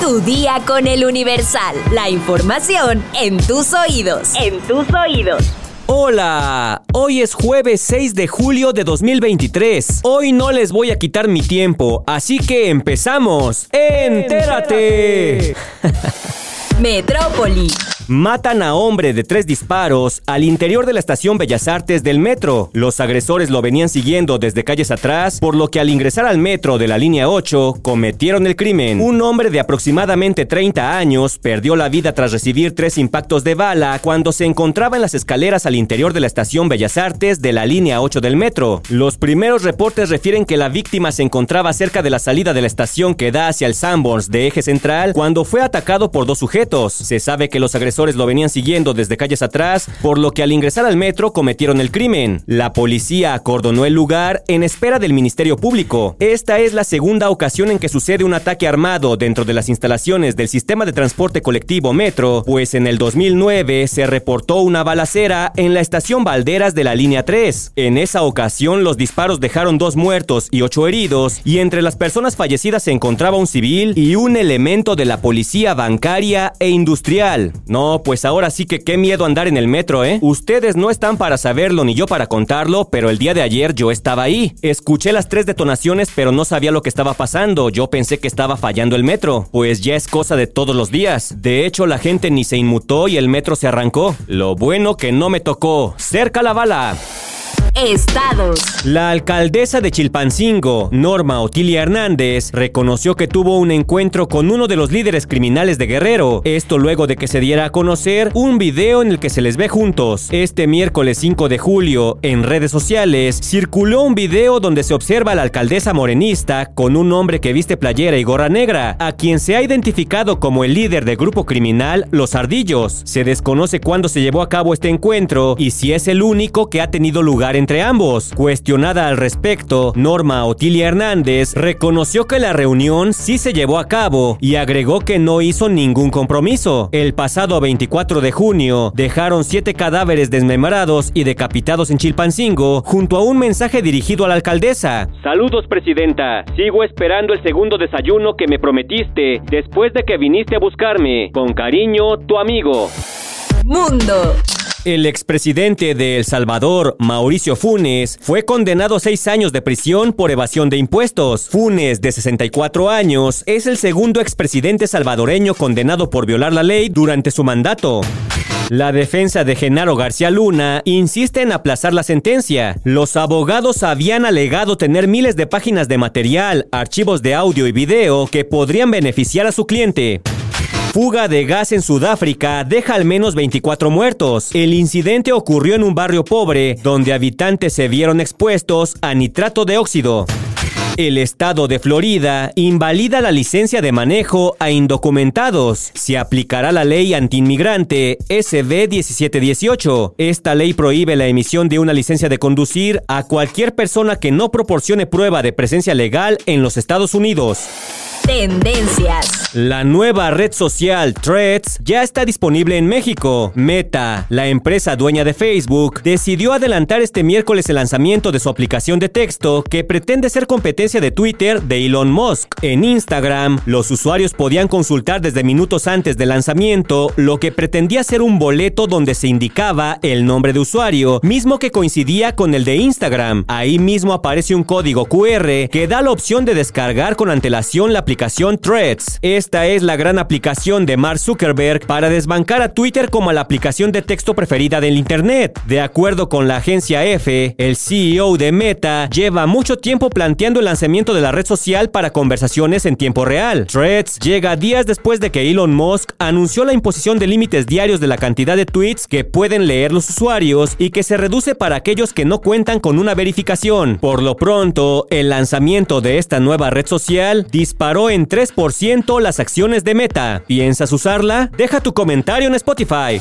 Tu día con el Universal. La información en tus oídos. En tus oídos. Hola, hoy es jueves 6 de julio de 2023. Hoy no les voy a quitar mi tiempo, así que empezamos. ¡Entérate! Metrópoli. Matan a hombre de tres disparos al interior de la estación Bellas Artes del metro. Los agresores lo venían siguiendo desde calles atrás, por lo que al ingresar al metro de la línea 8 cometieron el crimen. Un hombre de aproximadamente 30 años perdió la vida tras recibir tres impactos de bala cuando se encontraba en las escaleras al interior de la estación Bellas Artes de la línea 8 del metro. Los primeros reportes refieren que la víctima se encontraba cerca de la salida de la estación que da hacia el Sanborns de eje central cuando fue atacado por dos sujetos. Se sabe que los agresores lo venían siguiendo desde calles atrás, por lo que al ingresar al metro cometieron el crimen. La policía acordonó el lugar en espera del Ministerio Público. Esta es la segunda ocasión en que sucede un ataque armado dentro de las instalaciones del sistema de transporte colectivo Metro, pues en el 2009 se reportó una balacera en la estación Valderas de la línea 3. En esa ocasión los disparos dejaron dos muertos y ocho heridos, y entre las personas fallecidas se encontraba un civil y un elemento de la policía bancaria e industrial. No pues ahora sí que qué miedo andar en el metro, ¿eh? Ustedes no están para saberlo ni yo para contarlo, pero el día de ayer yo estaba ahí. Escuché las tres detonaciones, pero no sabía lo que estaba pasando. Yo pensé que estaba fallando el metro. Pues ya es cosa de todos los días. De hecho, la gente ni se inmutó y el metro se arrancó. Lo bueno que no me tocó. Cerca la bala. Estados. La alcaldesa de Chilpancingo, Norma Otilia Hernández, reconoció que tuvo un encuentro con uno de los líderes criminales de Guerrero. Esto luego de que se diera a conocer un video en el que se les ve juntos. Este miércoles 5 de julio, en redes sociales, circuló un video donde se observa a la alcaldesa morenista con un hombre que viste playera y gorra negra, a quien se ha identificado como el líder del grupo criminal Los Ardillos. Se desconoce cuándo se llevó a cabo este encuentro y si es el único que ha tenido lugar en entre ambos. Cuestionada al respecto, Norma Otilia Hernández reconoció que la reunión sí se llevó a cabo y agregó que no hizo ningún compromiso. El pasado 24 de junio dejaron siete cadáveres desmembrados y decapitados en Chilpancingo junto a un mensaje dirigido a la alcaldesa. Saludos, presidenta. Sigo esperando el segundo desayuno que me prometiste después de que viniste a buscarme. Con cariño, tu amigo. Mundo. El expresidente de El Salvador, Mauricio Funes, fue condenado a seis años de prisión por evasión de impuestos. Funes, de 64 años, es el segundo expresidente salvadoreño condenado por violar la ley durante su mandato. La defensa de Genaro García Luna insiste en aplazar la sentencia. Los abogados habían alegado tener miles de páginas de material, archivos de audio y video que podrían beneficiar a su cliente. Fuga de gas en Sudáfrica deja al menos 24 muertos. El incidente ocurrió en un barrio pobre donde habitantes se vieron expuestos a nitrato de óxido. El estado de Florida invalida la licencia de manejo a indocumentados. Se aplicará la ley antiinmigrante SB 1718. Esta ley prohíbe la emisión de una licencia de conducir a cualquier persona que no proporcione prueba de presencia legal en los Estados Unidos. Tendencias. La nueva red social Threads ya está disponible en México. Meta, la empresa dueña de Facebook, decidió adelantar este miércoles el lanzamiento de su aplicación de texto que pretende ser competencia de Twitter de Elon Musk. En Instagram, los usuarios podían consultar desde minutos antes del lanzamiento lo que pretendía ser un boleto donde se indicaba el nombre de usuario, mismo que coincidía con el de Instagram. Ahí mismo aparece un código QR que da la opción de descargar con antelación la aplicación aplicación Threads. Esta es la gran aplicación de Mark Zuckerberg para desbancar a Twitter como la aplicación de texto preferida del Internet. De acuerdo con la agencia F, el CEO de Meta lleva mucho tiempo planteando el lanzamiento de la red social para conversaciones en tiempo real. Threads llega días después de que Elon Musk anunció la imposición de límites diarios de la cantidad de tweets que pueden leer los usuarios y que se reduce para aquellos que no cuentan con una verificación. Por lo pronto, el lanzamiento de esta nueva red social disparó en 3% las acciones de Meta. ¿Piensas usarla? Deja tu comentario en Spotify.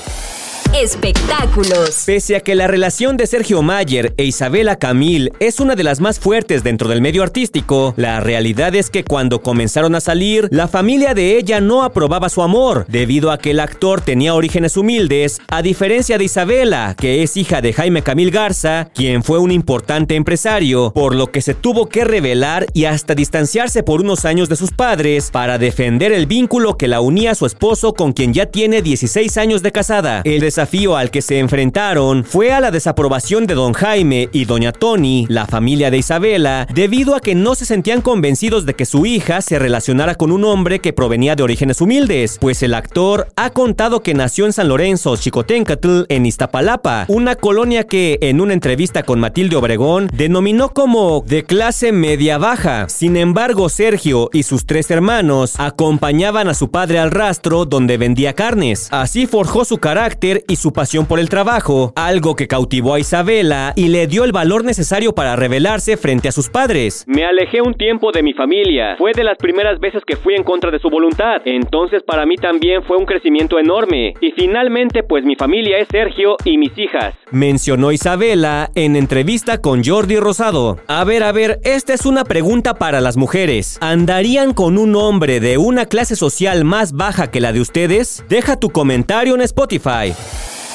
Espectáculos. Pese a que la relación de Sergio Mayer e Isabela Camil es una de las más fuertes dentro del medio artístico, la realidad es que cuando comenzaron a salir, la familia de ella no aprobaba su amor, debido a que el actor tenía orígenes humildes, a diferencia de Isabela, que es hija de Jaime Camil Garza, quien fue un importante empresario, por lo que se tuvo que revelar y hasta distanciarse por unos años de sus padres para defender el vínculo que la unía a su esposo con quien ya tiene 16 años de casada. El desafío al que se enfrentaron fue a la desaprobación de don Jaime y doña Tony, la familia de Isabela, debido a que no se sentían convencidos de que su hija se relacionara con un hombre que provenía de orígenes humildes, pues el actor ha contado que nació en San Lorenzo, Chicotencatl, en Iztapalapa, una colonia que, en una entrevista con Matilde Obregón, denominó como de clase media baja. Sin embargo, Sergio y sus tres hermanos acompañaban a su padre al rastro donde vendía carnes. Así forjó su carácter su pasión por el trabajo, algo que cautivó a Isabela y le dio el valor necesario para rebelarse frente a sus padres. Me alejé un tiempo de mi familia. Fue de las primeras veces que fui en contra de su voluntad. Entonces para mí también fue un crecimiento enorme. Y finalmente pues mi familia es Sergio y mis hijas. Mencionó Isabela en entrevista con Jordi Rosado. A ver, a ver, esta es una pregunta para las mujeres. ¿Andarían con un hombre de una clase social más baja que la de ustedes? Deja tu comentario en Spotify.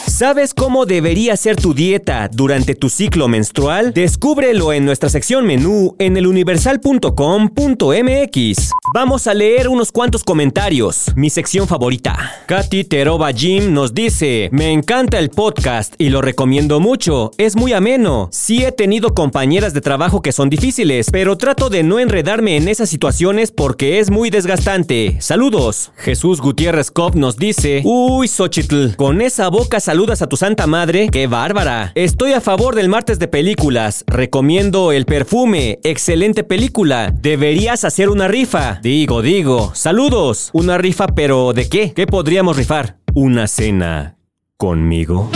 ¿Sabes cómo debería ser tu dieta durante tu ciclo menstrual? Descúbrelo en nuestra sección menú en eluniversal.com.mx. Vamos a leer unos cuantos comentarios. Mi sección favorita. Katy Teroba Jim nos dice: Me encanta el podcast y lo recomiendo mucho. Es muy ameno. Sí he tenido compañeras de trabajo que son difíciles, pero trato de no enredarme en esas situaciones porque es muy desgastante. Saludos. Jesús Gutiérrez Cop nos dice: Uy, Xochitl, con esa boca saludas a tu santa madre. ¡Qué bárbara! Estoy a favor del martes de películas. Recomiendo El Perfume. Excelente película. Deberías hacer una rifa. Digo, digo. Saludos. Una rifa, pero ¿de qué? ¿Qué podríamos rifar? ¿Una cena conmigo?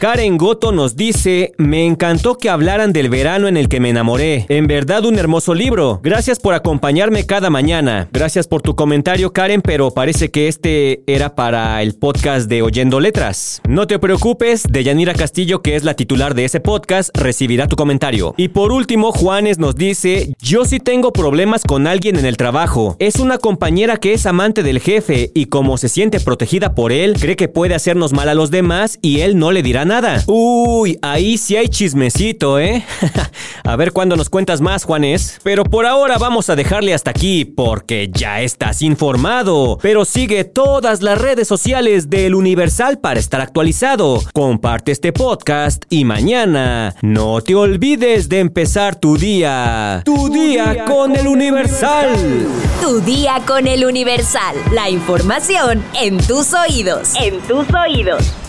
Karen Goto nos dice, me encantó que hablaran del verano en el que me enamoré. En verdad un hermoso libro. Gracias por acompañarme cada mañana. Gracias por tu comentario Karen, pero parece que este era para el podcast de Oyendo Letras. No te preocupes, Deyanira Castillo, que es la titular de ese podcast, recibirá tu comentario. Y por último, Juanes nos dice, yo sí tengo problemas con alguien en el trabajo. Es una compañera que es amante del jefe y como se siente protegida por él, cree que puede hacernos mal a los demás y él no le dirá nada. Uy, ahí sí hay chismecito, ¿eh? a ver cuándo nos cuentas más, Juanes. Pero por ahora vamos a dejarle hasta aquí porque ya estás informado. Pero sigue todas las redes sociales del Universal para estar actualizado. Comparte este podcast y mañana no te olvides de empezar tu día. Tu, día, con el Universal. Tu día con el Universal. La información en tus oídos. En tus oídos.